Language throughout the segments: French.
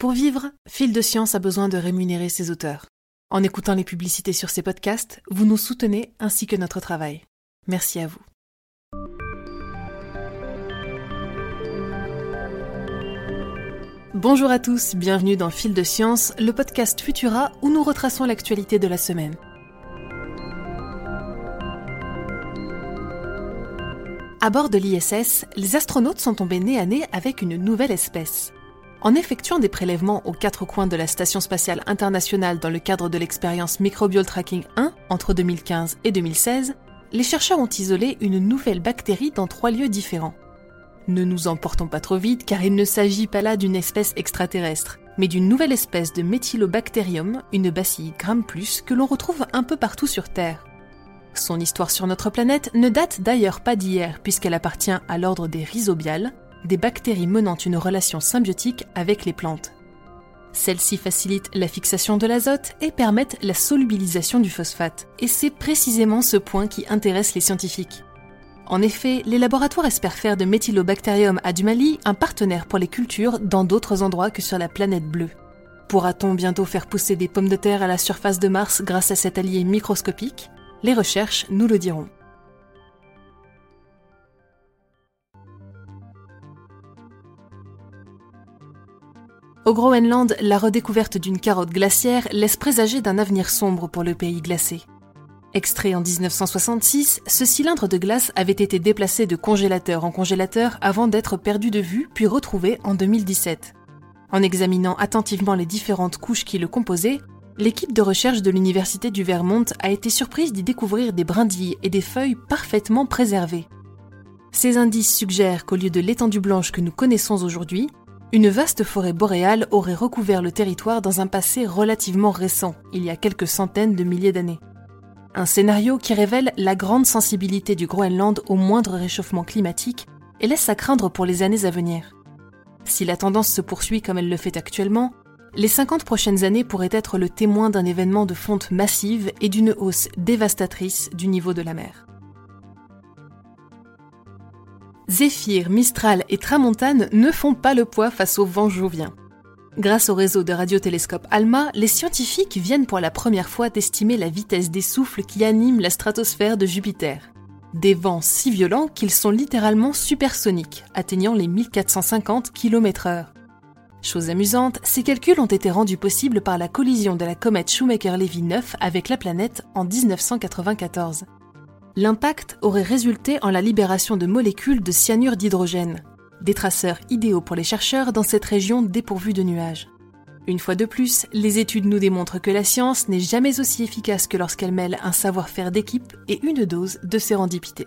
Pour vivre, Fil de Science a besoin de rémunérer ses auteurs. En écoutant les publicités sur ces podcasts, vous nous soutenez ainsi que notre travail. Merci à vous. Bonjour à tous, bienvenue dans Fil de Science, le podcast Futura où nous retraçons l'actualité de la semaine. À bord de l'ISS, les astronautes sont tombés nez à nez avec une nouvelle espèce. En effectuant des prélèvements aux quatre coins de la Station spatiale internationale dans le cadre de l'expérience Microbial Tracking 1 entre 2015 et 2016, les chercheurs ont isolé une nouvelle bactérie dans trois lieux différents. Ne nous emportons pas trop vite car il ne s'agit pas là d'une espèce extraterrestre, mais d'une nouvelle espèce de Methylobacterium, une bacille plus que l'on retrouve un peu partout sur Terre. Son histoire sur notre planète ne date d'ailleurs pas d'hier, puisqu'elle appartient à l'ordre des rhizobiales, des bactéries menant une relation symbiotique avec les plantes. Celles-ci facilitent la fixation de l'azote et permettent la solubilisation du phosphate, et c'est précisément ce point qui intéresse les scientifiques. En effet, les laboratoires espèrent faire de Methylobacterium adumali un partenaire pour les cultures dans d'autres endroits que sur la planète bleue. Pourra-t-on bientôt faire pousser des pommes de terre à la surface de Mars grâce à cet allié microscopique? Les recherches nous le diront. Au Groenland, la redécouverte d'une carotte glaciaire laisse présager d'un avenir sombre pour le pays glacé. Extrait en 1966, ce cylindre de glace avait été déplacé de congélateur en congélateur avant d'être perdu de vue puis retrouvé en 2017. En examinant attentivement les différentes couches qui le composaient, l'équipe de recherche de l'Université du Vermont a été surprise d'y découvrir des brindilles et des feuilles parfaitement préservées. Ces indices suggèrent qu'au lieu de l'étendue blanche que nous connaissons aujourd'hui, une vaste forêt boréale aurait recouvert le territoire dans un passé relativement récent, il y a quelques centaines de milliers d'années. Un scénario qui révèle la grande sensibilité du Groenland au moindre réchauffement climatique et laisse à craindre pour les années à venir. Si la tendance se poursuit comme elle le fait actuellement, les 50 prochaines années pourraient être le témoin d'un événement de fonte massive et d'une hausse dévastatrice du niveau de la mer. Zéphyr, Mistral et Tramontane ne font pas le poids face au vent jouvien. Grâce au réseau de radiotélescopes ALMA, les scientifiques viennent pour la première fois d'estimer la vitesse des souffles qui animent la stratosphère de Jupiter. Des vents si violents qu'ils sont littéralement supersoniques, atteignant les 1450 km/h. Chose amusante, ces calculs ont été rendus possibles par la collision de la comète Shoemaker-Levy 9 avec la planète en 1994. L'impact aurait résulté en la libération de molécules de cyanure d'hydrogène, des traceurs idéaux pour les chercheurs dans cette région dépourvue de nuages. Une fois de plus, les études nous démontrent que la science n'est jamais aussi efficace que lorsqu'elle mêle un savoir-faire d'équipe et une dose de sérendipité.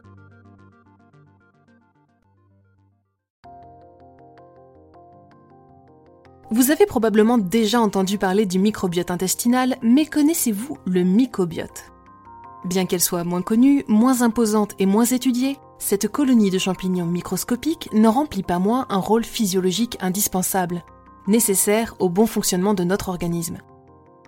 Vous avez probablement déjà entendu parler du microbiote intestinal, mais connaissez-vous le mycobiote Bien qu'elle soit moins connue, moins imposante et moins étudiée, cette colonie de champignons microscopiques n'en remplit pas moins un rôle physiologique indispensable, nécessaire au bon fonctionnement de notre organisme.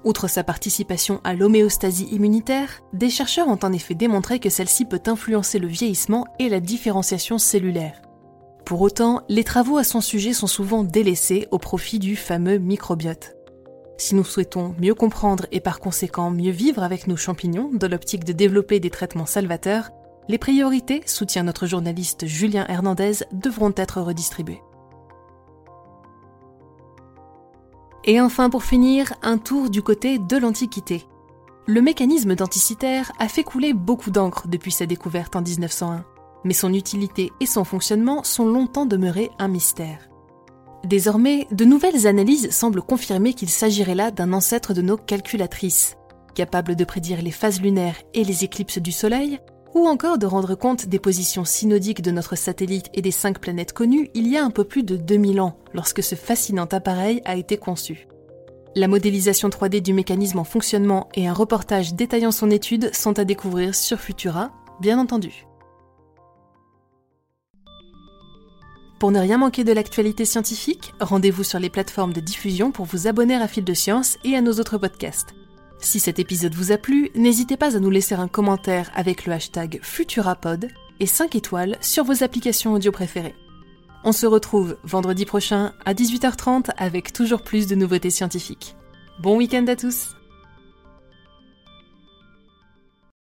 Outre sa participation à l'homéostasie immunitaire, des chercheurs ont en effet démontré que celle-ci peut influencer le vieillissement et la différenciation cellulaire. Pour autant, les travaux à son sujet sont souvent délaissés au profit du fameux microbiote. Si nous souhaitons mieux comprendre et par conséquent mieux vivre avec nos champignons dans l'optique de développer des traitements salvateurs, les priorités, soutient notre journaliste Julien Hernandez, devront être redistribuées. Et enfin pour finir, un tour du côté de l'Antiquité. Le mécanisme denticitaire a fait couler beaucoup d'encre depuis sa découverte en 1901 mais son utilité et son fonctionnement sont longtemps demeurés un mystère. Désormais, de nouvelles analyses semblent confirmer qu'il s'agirait là d'un ancêtre de nos calculatrices, capable de prédire les phases lunaires et les éclipses du Soleil, ou encore de rendre compte des positions synodiques de notre satellite et des cinq planètes connues il y a un peu plus de 2000 ans, lorsque ce fascinant appareil a été conçu. La modélisation 3D du mécanisme en fonctionnement et un reportage détaillant son étude sont à découvrir sur Futura, bien entendu. Pour ne rien manquer de l'actualité scientifique, rendez-vous sur les plateformes de diffusion pour vous abonner à Fil de Science et à nos autres podcasts. Si cet épisode vous a plu, n'hésitez pas à nous laisser un commentaire avec le hashtag Futurapod et 5 étoiles sur vos applications audio préférées. On se retrouve vendredi prochain à 18h30 avec toujours plus de nouveautés scientifiques. Bon week-end à tous